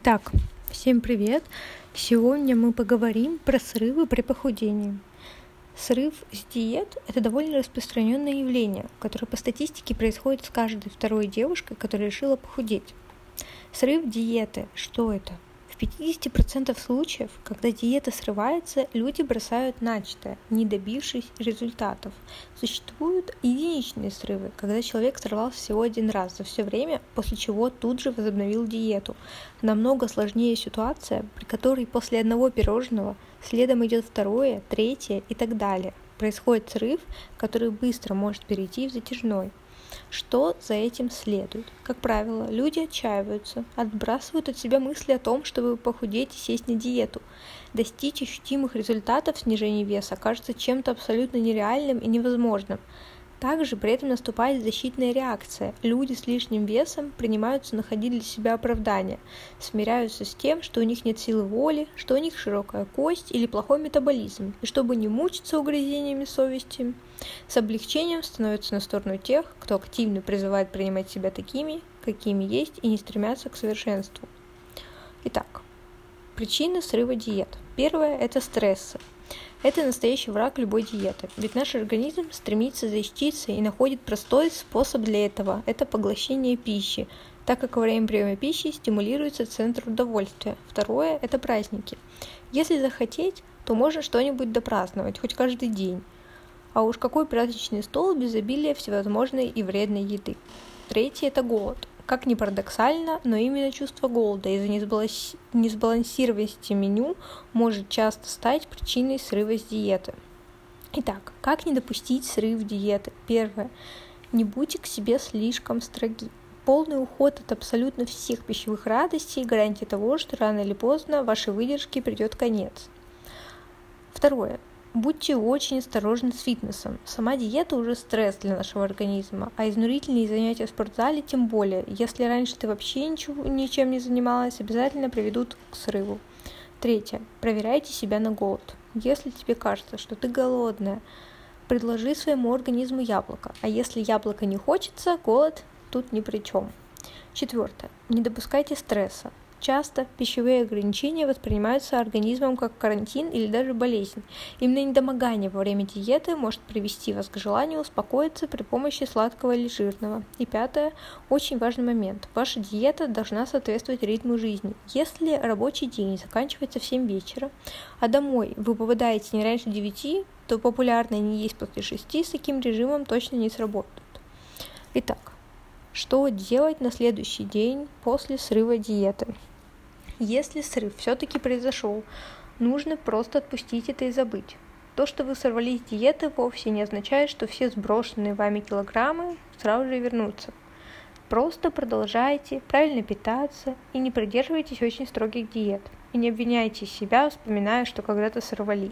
Итак, всем привет! Сегодня мы поговорим про срывы при похудении. Срыв с диет – это довольно распространенное явление, которое по статистике происходит с каждой второй девушкой, которая решила похудеть. Срыв диеты – что это? В 50% случаев, когда диета срывается, люди бросают начатое, не добившись результатов. Существуют единичные срывы, когда человек сорвался всего один раз за все время, после чего тут же возобновил диету. Намного сложнее ситуация, при которой после одного пирожного следом идет второе, третье и так далее. Происходит срыв, который быстро может перейти в затяжной. Что за этим следует? Как правило, люди отчаиваются, отбрасывают от себя мысли о том, чтобы похудеть и сесть на диету. Достичь ощутимых результатов снижения веса кажется чем-то абсолютно нереальным и невозможным. Также при этом наступает защитная реакция. Люди с лишним весом принимаются находить для себя оправдания, смиряются с тем, что у них нет силы воли, что у них широкая кость или плохой метаболизм, и чтобы не мучиться угрызениями совести, с облегчением становятся на сторону тех, кто активно призывает принимать себя такими, какими есть, и не стремятся к совершенству. Итак, причины срыва диет. Первое – это стрессы. Это настоящий враг любой диеты, ведь наш организм стремится защититься и находит простой способ для этого – это поглощение пищи, так как во время приема пищи стимулируется центр удовольствия. Второе – это праздники. Если захотеть, то можно что-нибудь допраздновать, хоть каждый день. А уж какой праздничный стол без обилия всевозможной и вредной еды. Третье – это голод. Как ни парадоксально, но именно чувство голода из-за несбалансированности меню может часто стать причиной срыва с диеты. Итак, как не допустить срыв диеты? Первое. Не будьте к себе слишком строги. Полный уход от абсолютно всех пищевых радостей – гарантия того, что рано или поздно вашей выдержке придет конец. Второе. Будьте очень осторожны с фитнесом. Сама диета уже стресс для нашего организма, а изнурительные занятия в спортзале тем более. Если раньше ты вообще ничего, ничем не занималась, обязательно приведут к срыву. Третье. Проверяйте себя на голод. Если тебе кажется, что ты голодная, предложи своему организму яблоко. А если яблоко не хочется, голод тут ни при чем. Четвертое. Не допускайте стресса. Часто пищевые ограничения воспринимаются организмом как карантин или даже болезнь. Именно недомогание во время диеты может привести вас к желанию успокоиться при помощи сладкого или жирного. И пятое, очень важный момент. Ваша диета должна соответствовать ритму жизни. Если рабочий день заканчивается в 7 вечера, а домой вы попадаете не раньше 9, то популярное не есть после 6 с таким режимом точно не сработает. Итак, что делать на следующий день после срыва диеты? Если срыв все-таки произошел, нужно просто отпустить это и забыть. То, что вы сорвались с диеты, вовсе не означает, что все сброшенные вами килограммы сразу же вернутся. Просто продолжайте правильно питаться и не придерживайтесь очень строгих диет. И не обвиняйте себя, вспоминая, что когда-то сорвались.